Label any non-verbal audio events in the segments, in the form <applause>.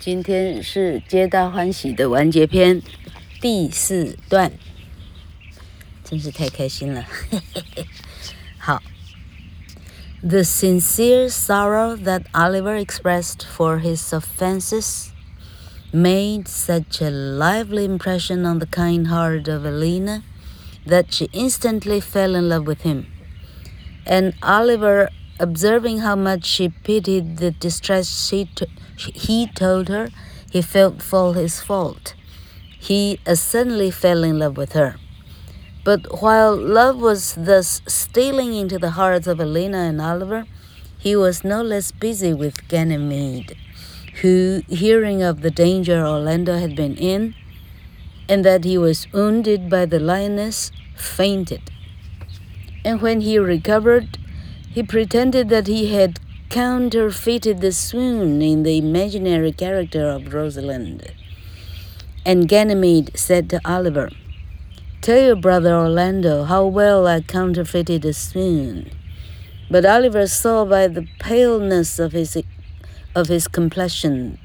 今天是皆大欢喜的完结篇第四段，真是太开心了。好，The <laughs> sincere sorrow that Oliver expressed for his offenses made such a lively impression on the kind heart of Alina that she instantly fell in love with him. And Oliver, observing how much she pitied the distress she took, he told her he felt for his fault. He uh, suddenly fell in love with her. But while love was thus stealing into the hearts of Elena and Oliver, he was no less busy with Ganymede, who, hearing of the danger Orlando had been in, and that he was wounded by the lioness, fainted. And when he recovered, he pretended that he had counterfeited the swoon in the imaginary character of Rosalind. And Ganymede said to Oliver, Tell your brother Orlando how well I counterfeited the swoon. But Oliver saw by the paleness of his of his complexion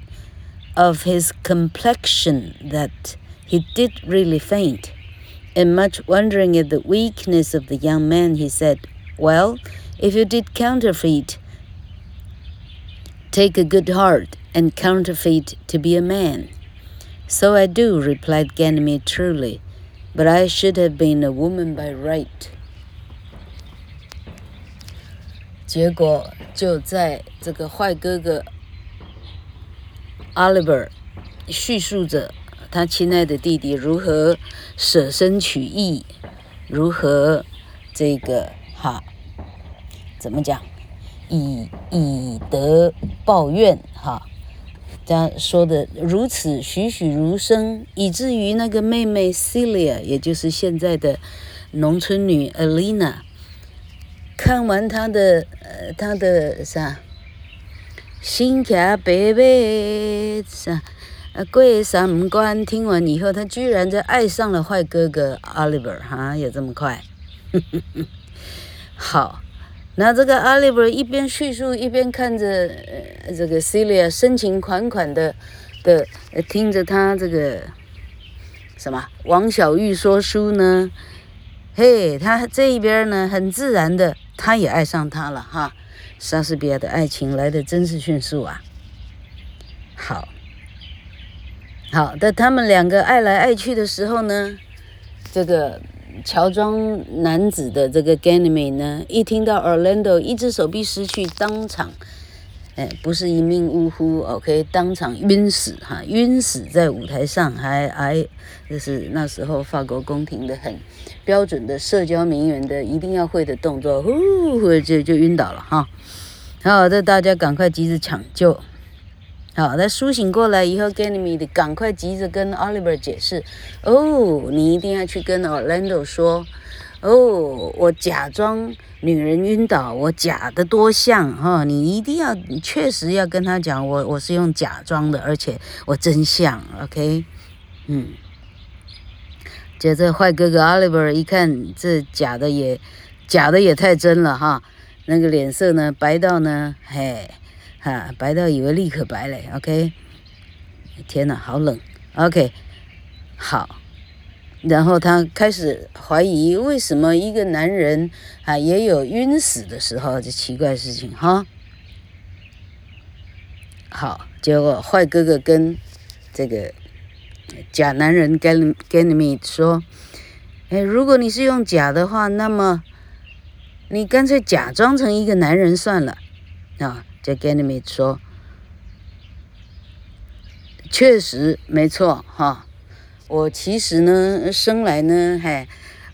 of his complexion that he did really faint. And much wondering at the weakness of the young man, he said, Well, if you did counterfeit, Take a good heart and counterfeit to be a man. So I do, replied Ganymede truly, but I should have been a woman by right. 结果就在这个坏哥哥 Oliver 叙述着他亲爱的弟弟如何舍身取义，如何这个哈，怎么讲？ 以以德报怨，哈，这样说的如此栩栩如生，以至于那个妹妹 Celia，也就是现在的农村女 Alina，看完她的呃她的啥，心卡白白啥，呃过三关，听完以后，她居然就爱上了坏哥哥 Oliver，哈，有这么快？<laughs> 好。那这个 Oliver 一边叙述一边看着呃这个 Celia 深情款款的的听着他这个什么王小玉说书呢，嘿，他这一边呢很自然的他也爱上她了哈，莎士比亚的爱情来的真是迅速啊，好，好的，他们两个爱来爱去的时候呢，这个。乔装男子的这个 Ganymede 呢，一听到 Orlando 一只手臂失去，当场，哎，不是一命呜呼，OK，当场晕死哈，晕死在舞台上，还还就是那时候法国宫廷的很标准的社交名媛的一定要会的动作，呼，就就晕倒了哈，好，这大家赶快及时抢救。好，他苏醒过来以后，Ganymede 赶快急着跟 Oliver 解释：“哦，你一定要去跟 Orlando 说，哦，我假装女人晕倒，我假的多像哈，你一定要，你确实要跟他讲，我我是用假装的，而且我真像，OK？嗯。接着坏哥哥 Oliver 一看这假的也假的也太真了哈，那个脸色呢白到呢，嘿。”啊，白到以为立刻白嘞，OK。天哪，好冷，OK。好，然后他开始怀疑，为什么一个男人啊也有晕死的时候，这奇怪事情哈。好，结果坏哥哥跟这个假男人 Ganymede 说：“哎，如果你是用假的话，那么你干脆假装成一个男人算了啊。”这 Ganymede 说：“确实没错哈，我其实呢生来呢，嘿，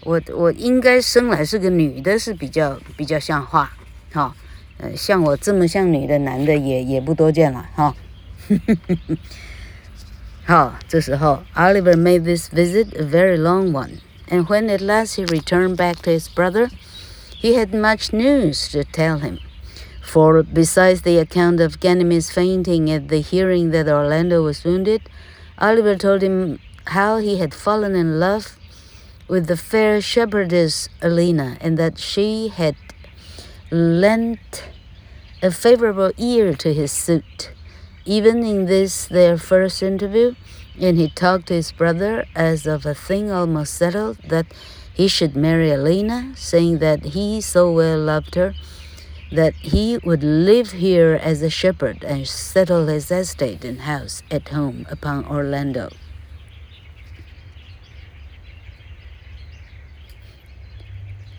我我应该生来是个女的，是比较比较像话哈。呃，像我这么像女的男的也也不多见了哈。好，这时候 Oliver made this visit a very long one, and when at last he returned back to his brother, he had much news to tell him. For besides the account of Ganymede's fainting at the hearing that Orlando was wounded, Oliver told him how he had fallen in love with the fair shepherdess Alina, and that she had lent a favorable ear to his suit, even in this their first interview, and he talked to his brother as of a thing almost settled that he should marry Alina, saying that he so well loved her that he would live here as a shepherd and settle his estate and house at home upon Orlando.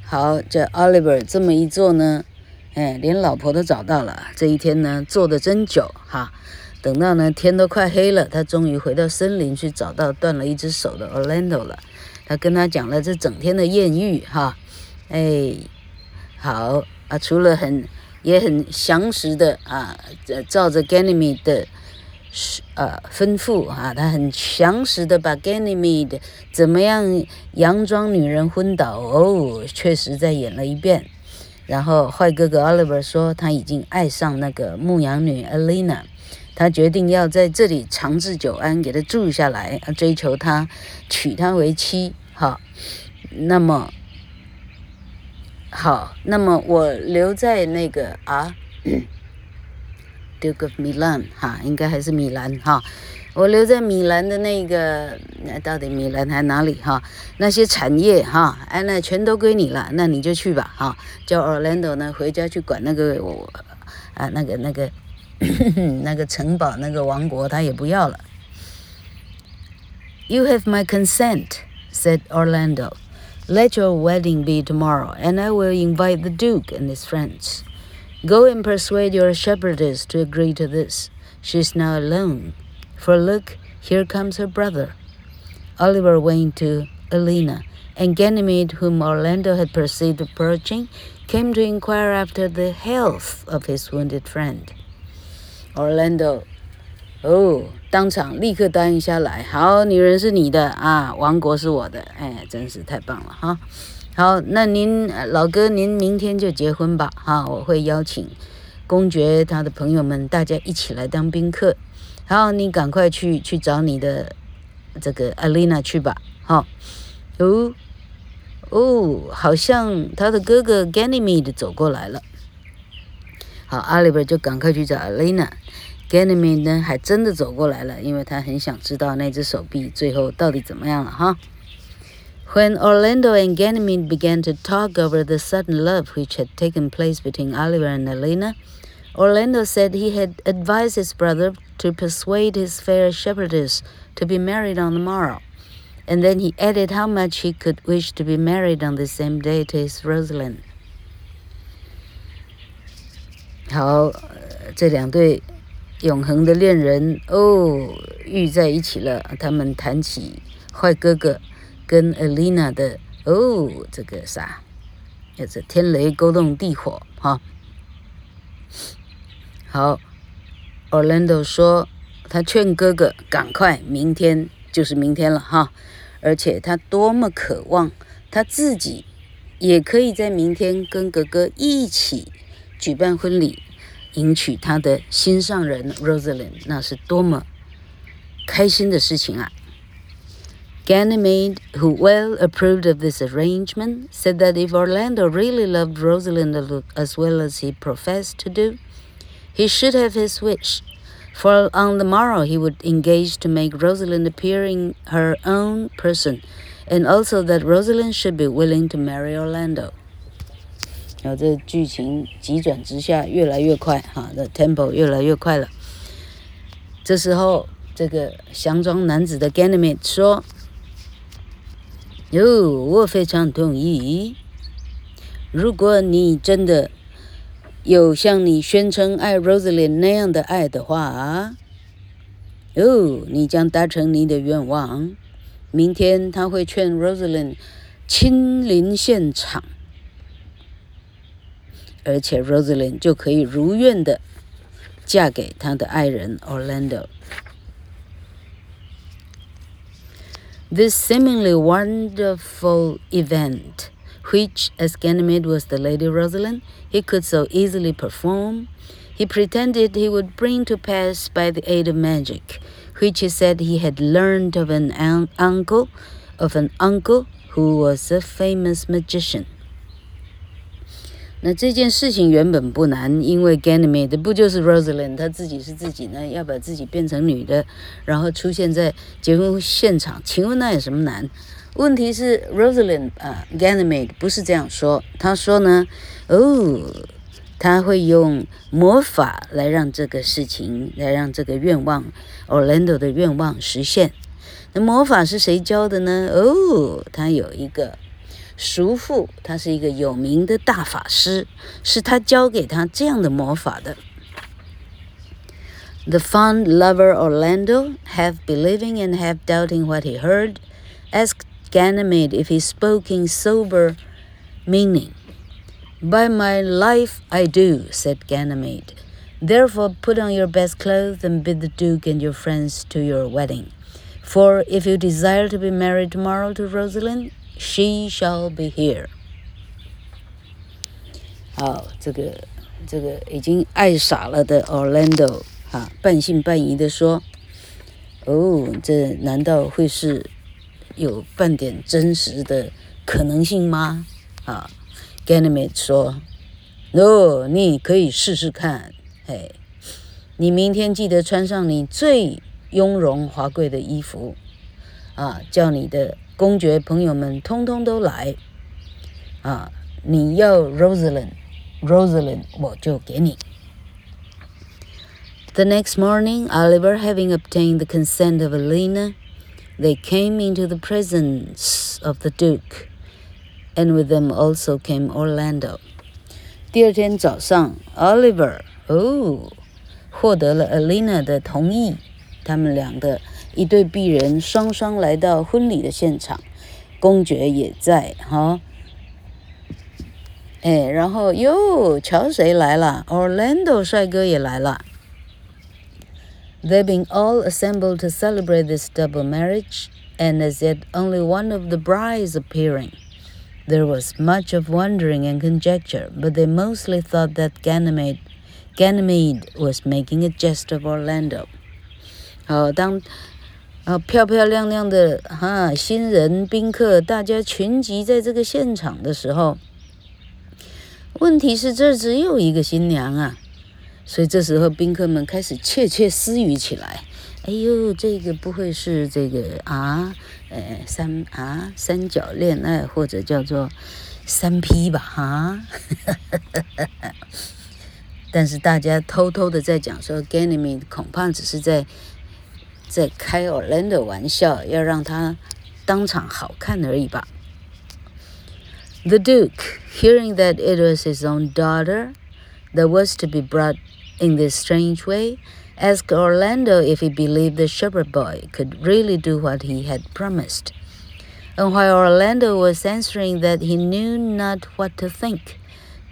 好，这 Oliver 这么一做呢，哎，连老婆都找到了。这一天呢，做的真久哈。等到呢天都快黑了，他终于回到森林去找到断了一只手的 Orlando 了。他跟他讲了这整天的艳遇哈，哎，好啊，除了很也很详实的啊，照着 Ganymede 的呃吩咐啊，他很详实的把 Ganymede 怎么样佯装女人昏倒哦，确实在演了一遍。然后坏哥哥 Oliver 说他已经爱上那个牧羊女 Alina。他决定要在这里长治久安，给他住下来，追求她，娶她为妻。好，那么好，那么我留在那个啊，Duke of Milan 哈，应该还是米兰哈。我留在米兰的那个，那到底米兰还哪里哈？那些产业哈，哎，那全都归你了，那你就去吧哈。叫 Orlando 呢，回家去管那个我啊，那个那个。<coughs> 那个城堡，那个王国，他也不要了。You have my consent, said Orlando. Let your wedding be tomorrow, and I will invite the Duke and his friends. Go and persuade your shepherdess to agree to this. She is now alone. For look, here comes her brother. Oliver went to Alina, and Ganymede, whom Orlando had perceived approaching, came to inquire after the health of his wounded friend. Orlando，哦，当场立刻答应下来。好，女人是你的啊，王国是我的。哎，真是太棒了哈。好，那您老哥，您明天就结婚吧。哈，我会邀请公爵他的朋友们，大家一起来当宾客。好，你赶快去去找你的这个 Alina 去吧。好，哦哦，好像他的哥哥 Ganymede 走过来了。好，Oliver 就赶快去找 Alina。Ganymede 呢，还真的走过来了，因为他很想知道那只手臂最后到底怎么样了哈。When Orlando and Ganymede began to talk over the sudden love which had taken place between Oliver and Alina, Orlando said he had advised his brother to persuade his fair shepherdess to be married on the morrow, and then he added how much he could wish to be married on the same day to his Rosalind. 好，这两对 永恒的恋人哦，遇在一起了。他们谈起坏哥哥跟 Alina 的哦，这个啥，也是天雷勾动地火哈。好，Orlando 说他劝哥哥赶快，明天就是明天了哈。而且他多么渴望他自己也可以在明天跟哥哥一起。举办婚礼，迎娶他的心上人 Rosalind，那是多么开心的事情啊！Ganymede, who well approved of this arrangement, said that if Orlando really loved Rosalind as well as he professed to do, he should have his wish, for on the morrow he would engage to make Rosalind appear in her own person, and also that Rosalind should be willing to marry Orlando. 然后这剧情急转直下，越来越快，哈，这 tempo 越来越快了。这时候，这个强装男子的 Ganymede 说：“哟，我非常同意。如果你真的有像你宣称爱 Rosalind 那样的爱的话，哦，你将达成你的愿望。明天他会劝 Rosalind 亲临现场。”而且 Rosalind 就可以如愿的嫁给他的爱人 Orlando。This seemingly wonderful event, which, as Ganymede was the Lady Rosalind, he could so easily perform, he pretended he would bring to pass by the aid of magic, which he said he had learned of an uncle, of an uncle who was a famous magician. 那这件事情原本不难，因为 Ganymede 不就是 Rosalind 她自己是自己呢，要把自己变成女的，然后出现在结婚现场。请问那有什么难？问题是 Rosalind 啊，Ganymede 不是这样说。他说呢，哦，他会用魔法来让这个事情，来让这个愿望，Orlando 的愿望实现。那魔法是谁教的呢？哦，他有一个。叔父，他是一个有名的大法师，是他教给他这样的魔法的。The fond lover Orlando, half believing and half doubting what he heard, asked Ganymede if he spoke in sober meaning. By my life, I do, said Ganymede. Therefore, put on your best clothes and bid the Duke and your friends to your wedding. For if you desire to be married tomorrow to Rosalind, She shall be here。好，这个这个已经爱傻了的 Orlando 啊，半信半疑的说：“哦，这难道会是有半点真实的可能性吗？”啊，Ganymede 说：“No，你可以试试看。哎，你明天记得穿上你最雍容华贵的衣服，啊，叫你的。”公爵朋友们通通都来，啊！你要 Rosalind，Rosalind，我就给你。The next morning, Oliver, having obtained the consent of Alina, they came into the presence of the Duke, and with them also came Orlando. 第二天早上，Oliver 哦，获得了 Alina 的同意，他们两个。 一对璧人双双来到婚礼的现场，公爵也在哈。哎，然后哟，瞧谁来了？Orlando 帅哥也来了。They've been all assembled to celebrate this double marriage, and as yet only one of the brides appearing. There was much of wondering and conjecture, but they mostly thought that Ganymede, Ganymede was making a jest of Orlando. 好，当。 啊，漂漂亮亮的哈，新人宾客，大家群集在这个现场的时候，问题是这只有一个新娘啊，所以这时候宾客们开始窃窃私语起来。哎呦，这个不会是这个啊，呃，三啊三角恋爱或者叫做三 P 吧？哈，<laughs> 但是大家偷偷的在讲说，Ganymede 恐怕只是在。在开 Orlando 玩笑，要让他当场好看而已吧。The Duke, hearing that it was his own daughter that was to be brought in this strange way, asked Orlando if he believed the shepherd boy could really do what he had promised. And while Orlando was answering that he knew not what to think,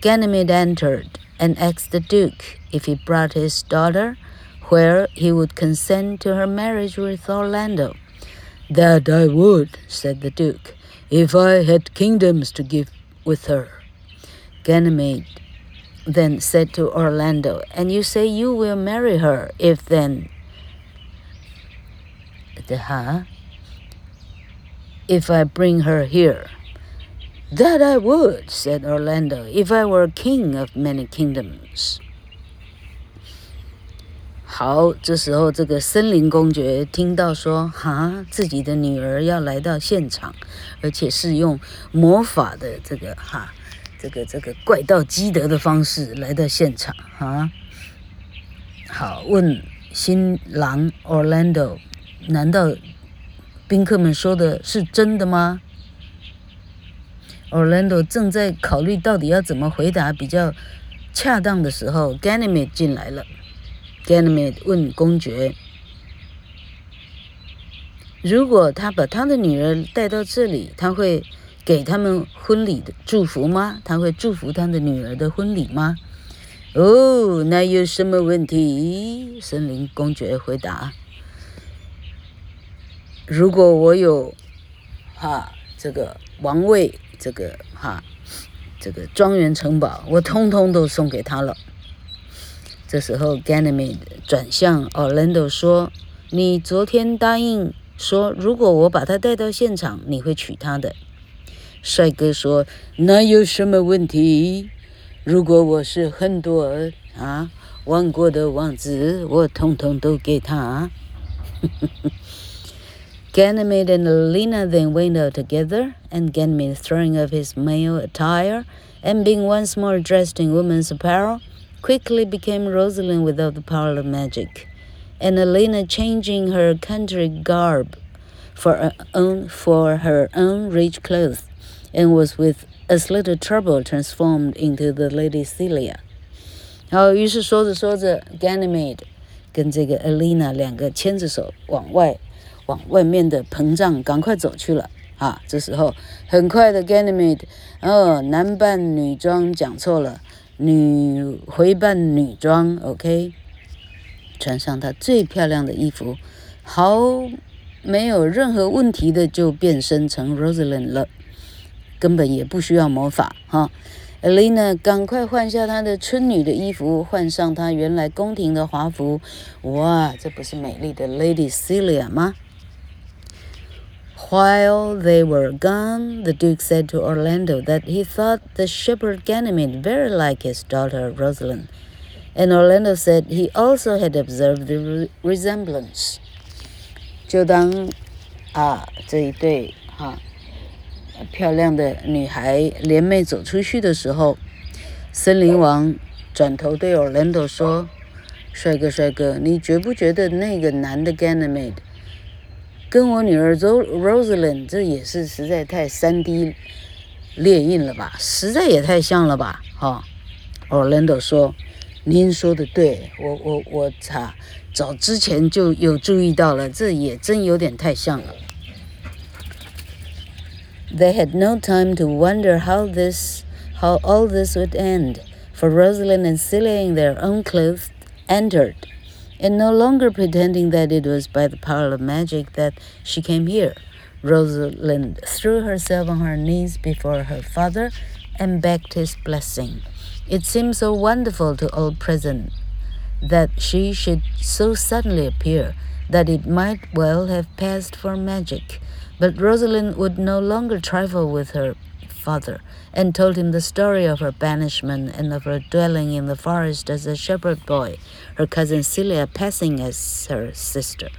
Ganymede entered and asked the Duke if he brought his daughter where he would consent to her marriage with Orlando. That I would, said the Duke, if I had kingdoms to give with her. Ganymede then said to Orlando, And you say you will marry her, if then. The, huh? If I bring her here. That I would, said Orlando, if I were king of many kingdoms. 好，这时候这个森林公爵听到说，哈，自己的女儿要来到现场，而且是用魔法的这个哈，这个这个怪盗基德的方式来到现场，哈。好，问新郎 Orlando，难道宾客们说的是真的吗？Orlando 正在考虑到底要怎么回答比较恰当的时候，Ganymede 进来了。Ganymede 问公爵：“如果他把他的女儿带到这里，他会给他们婚礼的祝福吗？他会祝福他的女儿的婚礼吗？”“哦，那有什么问题？”森林公爵回答：“如果我有哈这个王位，这个哈这个庄园城堡，我通通都送给他了。”这时候，Ganymede 转向 Orlando 说：“你昨天答应说，如果我把她带到现场，你会娶她的。”帅哥说：“那有什么问题？如果我是很多啊王国的王子，我统统都给他。Ganymede and Alina then went out together, and Ganymede, throwing off his male attire and being once more dressed in woman's apparel, quickly became Rosalind without the power of magic, and Alina changing her country garb for her own for her own rich clothes, and was with as little trouble transformed into the Lady Celia. 好，于是说着说着，Ganymede 跟这个 Alina 两个牵着手往外。往外面的膨胀，赶快走去了啊！这时候，很快的 Ganymede，哦，男扮女装讲错了， 女回扮女装，OK，穿上她最漂亮的衣服，好，没有任何问题的就变身成 Rosalind 了，根本也不需要魔法哈。Alina 赶快换下她的春女的衣服，换上她原来宫廷的华服，哇，这不是美丽的 Lady Celia 吗？？While they were gone, the Duke said to Orlando that he thought the shepherd Ganymede very like his daughter Rosalind, and Orlando said he also had observed the resemblance. 就当啊这一对哈漂亮的女孩联袂走出去的时候，森林王转头对 Orlando 说：“帅哥，帅哥，你觉不觉得那个男的 Ganymede？” 跟我女儿 Rosalind，这也是实在太三 D 列印了吧，实在也太像了吧，哈、哦。Orlando 说：“您说的对，我我我查早之前就有注意到了，这也真有点太像了。” They had no time to wonder how this, how all this would end, for Rosalind and Celia in their own clothes entered. and no longer pretending that it was by the power of magic that she came here. Rosalind threw herself on her knees before her father and begged his blessing. It seemed so wonderful to all present that she should so suddenly appear that it might well have passed for magic. But Rosalind would no longer trifle with her father and told him the story of her banishment and of her dwelling in the forest as a shepherd boy, her cousin Celia passing as her sister.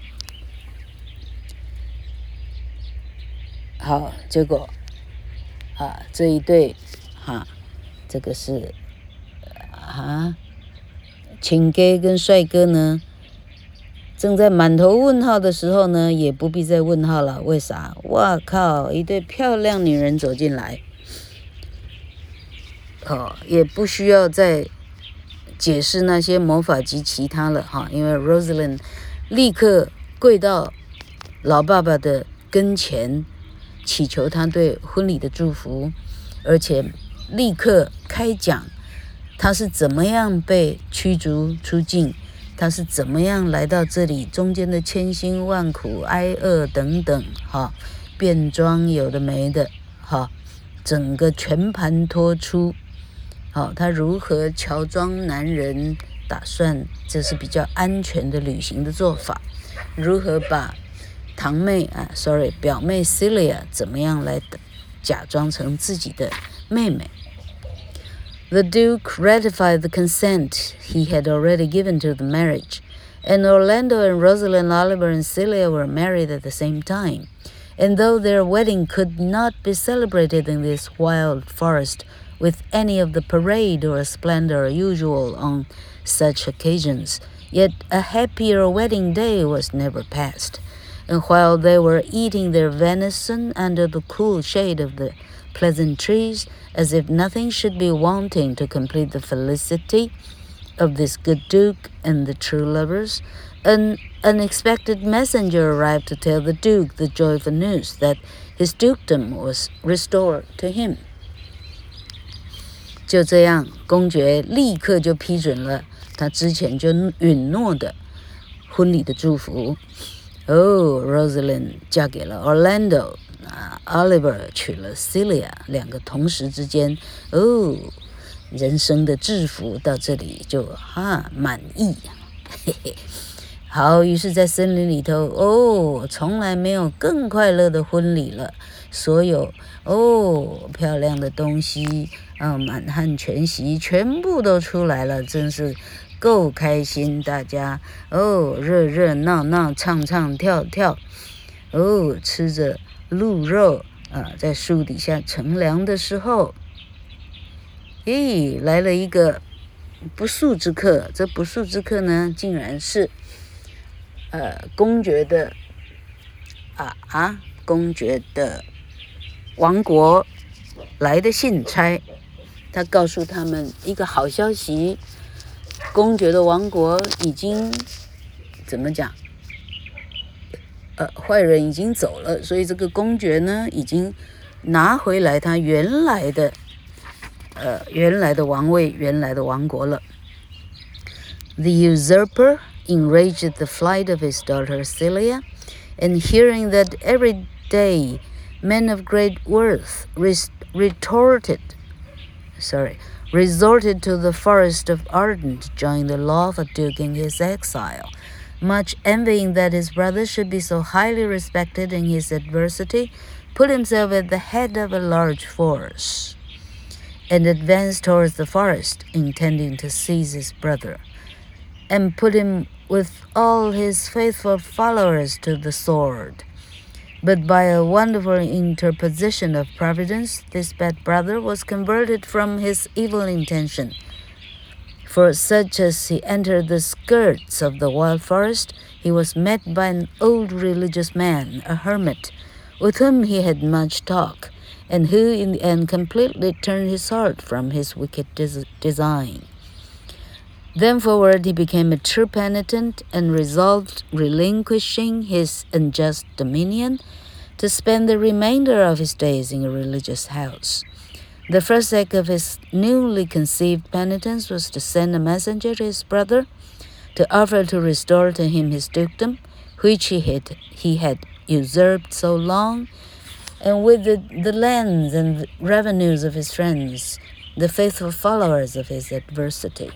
好，结果啊，这一对哈，这个是啊，亲哥跟帅哥呢，正在满头问号的时候呢，也不必再问号了。为啥？哇靠！一对漂亮女人走进来。哦，也不需要再解释那些魔法及其他了哈，因为 Rosalind 立刻跪到老爸爸的跟前，祈求他对婚礼的祝福，而且立刻开讲他是怎么样被驱逐出境，他是怎么样来到这里，中间的千辛万苦、挨饿等等哈，变装有的没的哈，整个全盘托出。好，他如何乔装男人，打算这是比较安全的旅行的做法？如何把堂妹啊，sorry，表妹 Celia 怎么样来假装成自己的妹妹？The Duke ratified the consent he had already given to the marriage, and Orlando and Rosalind Oliver and Celia were married at the same time. And though their wedding could not be celebrated in this wild forest, with any of the parade or splendor usual on such occasions, yet a happier wedding day was never passed. And while they were eating their venison under the cool shade of the pleasant trees, as if nothing should be wanting to complete the felicity of this good duke and the true lovers, an unexpected messenger arrived to tell the duke the joyful news that his dukedom was restored to him. 就这样，公爵立刻就批准了他之前就允诺的婚礼的祝福。哦，Rosalind 嫁给了 Orlando，啊，Oliver 娶了 Celia，两个同时之间，哦，人生的制服到这里就哈满意，嘿嘿。好，于是，在森林里头，哦，从来没有更快乐的婚礼了。所有哦漂亮的东西啊，满汉全席全部都出来了，真是够开心！大家哦，热热闹闹，唱唱跳跳，哦，吃着鹿肉啊，在树底下乘凉的时候，咦，来了一个不速之客。这不速之客呢，竟然是呃公爵的。啊啊！公爵的王国来的信差，他告诉他们一个好消息：公爵的王国已经怎么讲？呃，坏人已经走了，所以这个公爵呢，已经拿回来他原来的呃原来的王位、原来的王国了。The usurper enraged the flight of his daughter Celia. And hearing that every day men of great worth retorted, sorry, resorted to the forest of Arden to join the law of a duke in his exile, much envying that his brother should be so highly respected in his adversity, put himself at the head of a large force, and advanced towards the forest, intending to seize his brother, and put him with all his faithful followers to the sword. But by a wonderful interposition of providence, this bad brother was converted from his evil intention. For such as he entered the skirts of the wild forest, he was met by an old religious man, a hermit, with whom he had much talk, and who in the end completely turned his heart from his wicked des design. Then forward he became a true penitent and resolved, relinquishing his unjust dominion, to spend the remainder of his days in a religious house. The first act of his newly conceived penitence was to send a messenger to his brother to offer to restore to him his dukedom, which he had, he had usurped so long, and with the, the lands and revenues of his friends, the faithful followers of his adversity.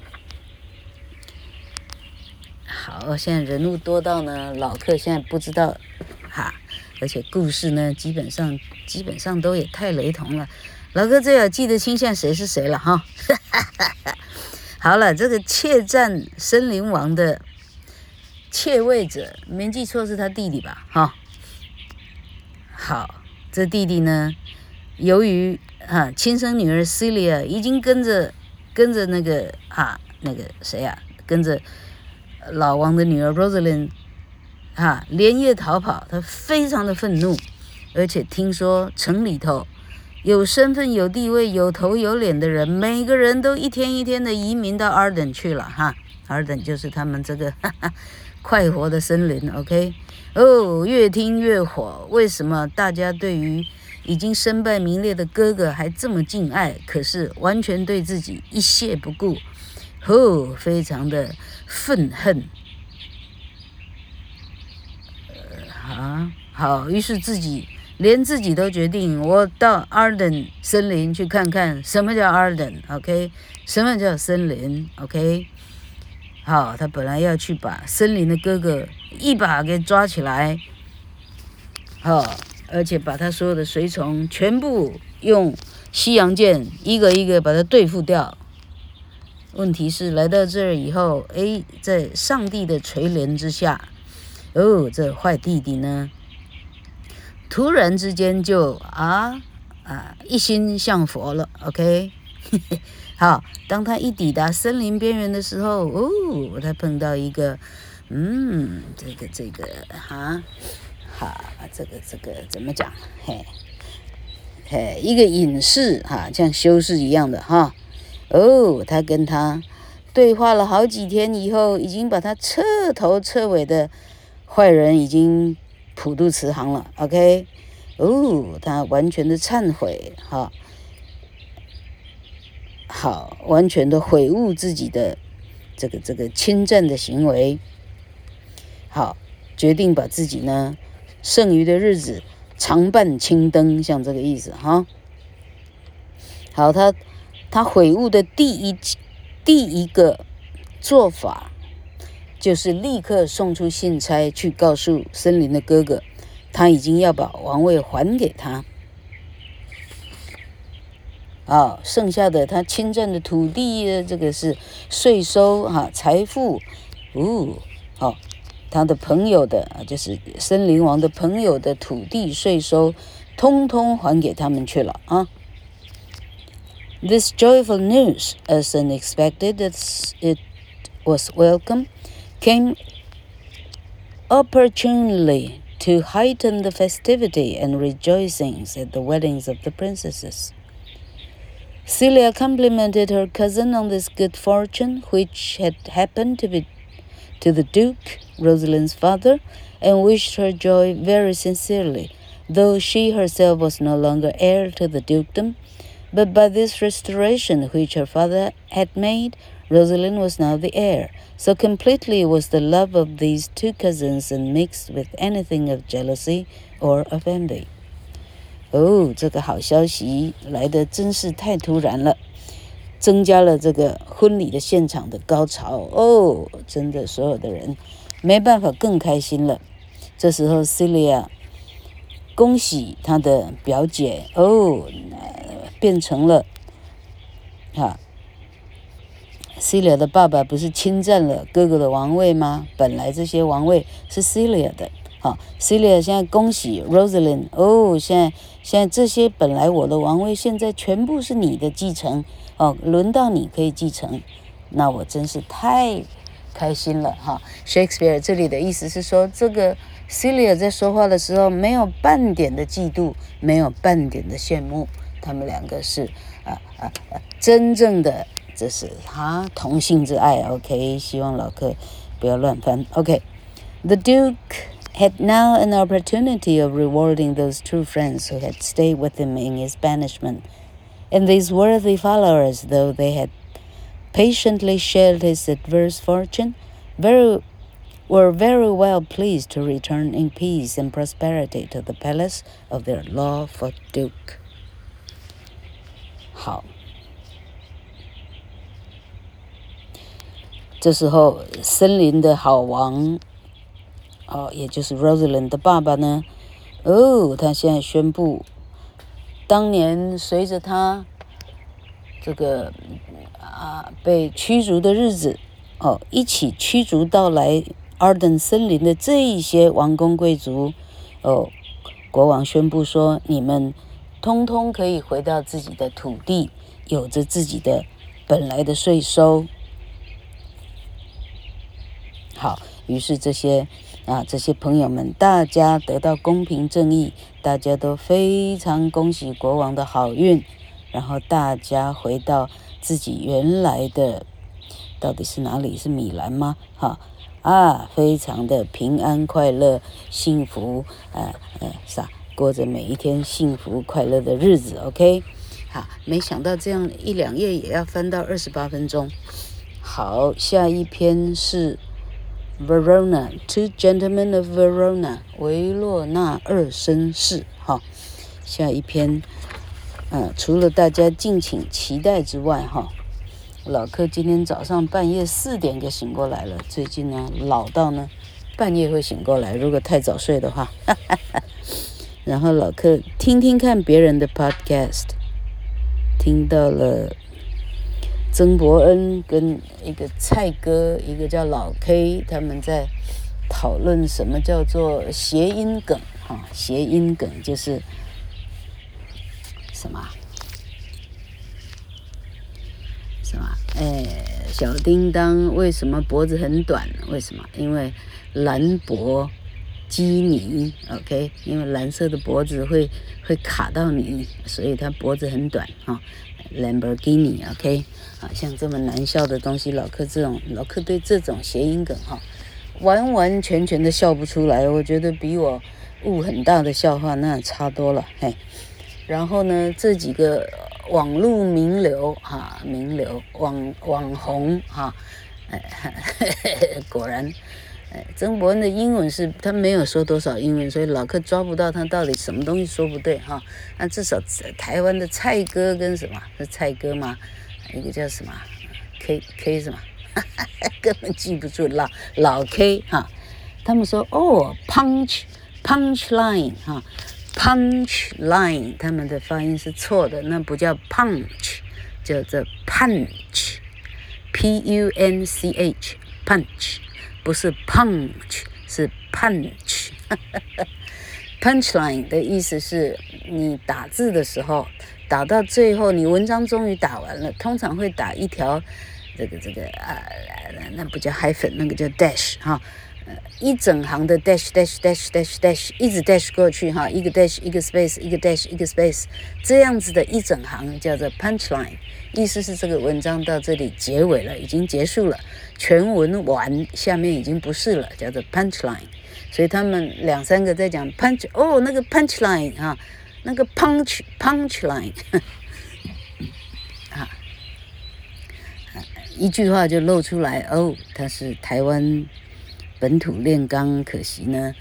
好，现在人物多到呢，老客现在不知道，哈，而且故事呢，基本上基本上都也太雷同了，老客最好记得清现在谁是谁了哈。<laughs> 好了，这个窃占森林王的窃位者，没记错是他弟弟吧？哈，好，这弟弟呢，由于哈亲生女儿 Celia 已经跟着跟着那个啊那个谁呀、啊，跟着。老王的女儿 Rosalind，哈，连夜逃跑，他非常的愤怒，而且听说城里头有身份、有地位、有头有脸的人，每个人都一天一天的移民到 Arden 去了，哈，Arden 就是他们这个哈哈快活的森林，OK，哦，越听越火，为什么大家对于已经身败名裂的哥哥还这么敬爱，可是完全对自己一屑不顾？哦，非常的愤恨。呃，啊，好，于是自己连自己都决定，我到 Arden 森林去看看什么叫 Arden，OK？什么叫森林？OK？好，他本来要去把森林的哥哥一把给抓起来，好，而且把他所有的随从全部用西洋剑一个一个把他对付掉。问题是来到这儿以后，哎，在上帝的垂怜之下，哦，这坏弟弟呢，突然之间就啊啊一心向佛了。OK，<laughs> 好，当他一抵达森林边缘的时候，哦，他碰到一个，嗯，这个这个哈，好，这个这个怎么讲？嘿，嘿，一个隐士哈，像修士一样的哈。哦，他跟他对话了好几天以后，已经把他彻头彻尾的坏人已经普渡慈航了。OK，哦，他完全的忏悔，哈，好，完全的悔悟自己的这个这个侵占的行为，好，决定把自己呢剩余的日子常伴青灯，像这个意思哈。好，他。他悔悟的第一第一个做法，就是立刻送出信差去告诉森林的哥哥，他已经要把王位还给他。啊，剩下的他侵占的土地，这个是税收哈，财富，哦，好，他的朋友的啊，就是森林王的朋友的土地税收，通通还给他们去了啊。This joyful news, as unexpected as it was welcome, came opportunely to heighten the festivity and rejoicings at the weddings of the princesses. Celia complimented her cousin on this good fortune, which had happened to be to the Duke, Rosalind's father, and wished her joy very sincerely, though she herself was no longer heir to the dukedom. But by this restoration which her father had made, Rosalind was now the heir. So completely was the love of these two cousins unmixed with anything of jealousy or of envy. 哦，这个好消息来得真是太突然了，增加了这个婚礼的现场的高潮。哦，真的，所有的人没办法更开心了。这时候，Celia 恭喜她的表姐哦， 变成了哈，Celia 的爸爸不是侵占了哥哥的王位吗？本来这些王位是 Celia 的。好，Celia 现在恭喜 Rosalind 哦，现在现在这些本来我的王位，现在全部是你的继承哦，轮到你可以继承，那我真是太开心了哈。Shakespeare 这里的意思是说，这个 Celia 在说话的时候没有半点的嫉妒，没有半点的羡慕，他们两个是啊啊啊真正的这是哈同性之爱。OK，希望老客不要乱翻。OK，The Duke。had now an opportunity of rewarding those true friends who had stayed with him in his banishment. And these worthy followers, though they had patiently shared his adverse fortune, very, were very well pleased to return in peace and prosperity to the palace of their lawful duke. 好，这时候森林的好王。哦，也就是 Rosalind 的爸爸呢？哦，他现在宣布，当年随着他这个啊被驱逐的日子，哦，一起驱逐到来 Arden 森林的这一些王公贵族，哦，国王宣布说，你们通通可以回到自己的土地，有着自己的本来的税收。好，于是这些。啊，这些朋友们，大家得到公平正义，大家都非常恭喜国王的好运，然后大家回到自己原来的，到底是哪里？是米兰吗？哈啊，非常的平安快乐、幸福，呃呃，啥，过着每一天幸福快乐的日子。OK，好，没想到这样一两页也要翻到二十八分钟。好，下一篇是。Verona, two gentlemen of Verona，维洛纳二绅士。哈，下一篇，嗯，除了大家敬请期待之外，哈，老客今天早上半夜四点就醒过来了。最近呢，老到呢，半夜会醒过来，如果太早睡的话。哈哈哈。然后老客听听看别人的 podcast，听到了。曾伯恩跟一个蔡哥，一个叫老 K，他们在讨论什么叫做谐音梗啊？谐音梗就是什么？什么？哎，小叮当为什么脖子很短？为什么？因为兰博基尼，OK？因为蓝色的脖子会会卡到你，所以它脖子很短啊。Lamborghini，OK？啊，像这么难笑的东西，老客这种老客对这种谐音梗哈，完完全全的笑不出来。我觉得比我悟很大的笑话那差多了，嘿。然后呢，这几个网络名流哈，名流网网红哈，哎，<laughs> 果然。曾博恩的英文是他没有说多少英文，所以老客抓不到他到底什么东西说不对哈。那至少台湾的蔡哥跟什么是蔡哥吗？一个叫什么 K K 什么，<laughs> 根本记不住老老 K 哈。他们说哦，punch punch line 哈 punch line，他们的发音是错的，那不叫 punch，叫做 punch，p u n c h，punch，不是 punch，是 punch。<laughs> punchline 的意思是你打字的时候，打到最后，你文章终于打完了，通常会打一条这个这个啊，那不叫 hyphen，那个叫 dash 哈。一整行的 dash dash dash dash dash 一直 dash 过去哈，一个 dash 一个 space 一个 dash 一个 space 这样子的一整行叫做 punchline，意思是这个文章到这里结尾了，已经结束了，全文完，下面已经不是了，叫做 punchline。所以他们两三个在讲 punch，哦，那个 punchline 哈，那个 punch punchline，啊，一句话就露出来哦，他是台湾。本土炼钢，可惜呢，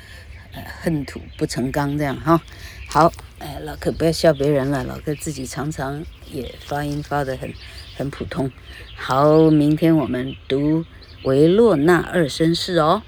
呃，恨土不成钢这样哈。好，哎，老哥不要笑别人了，老哥自己常常也发音发得很很普通。好，明天我们读维洛纳二绅士哦。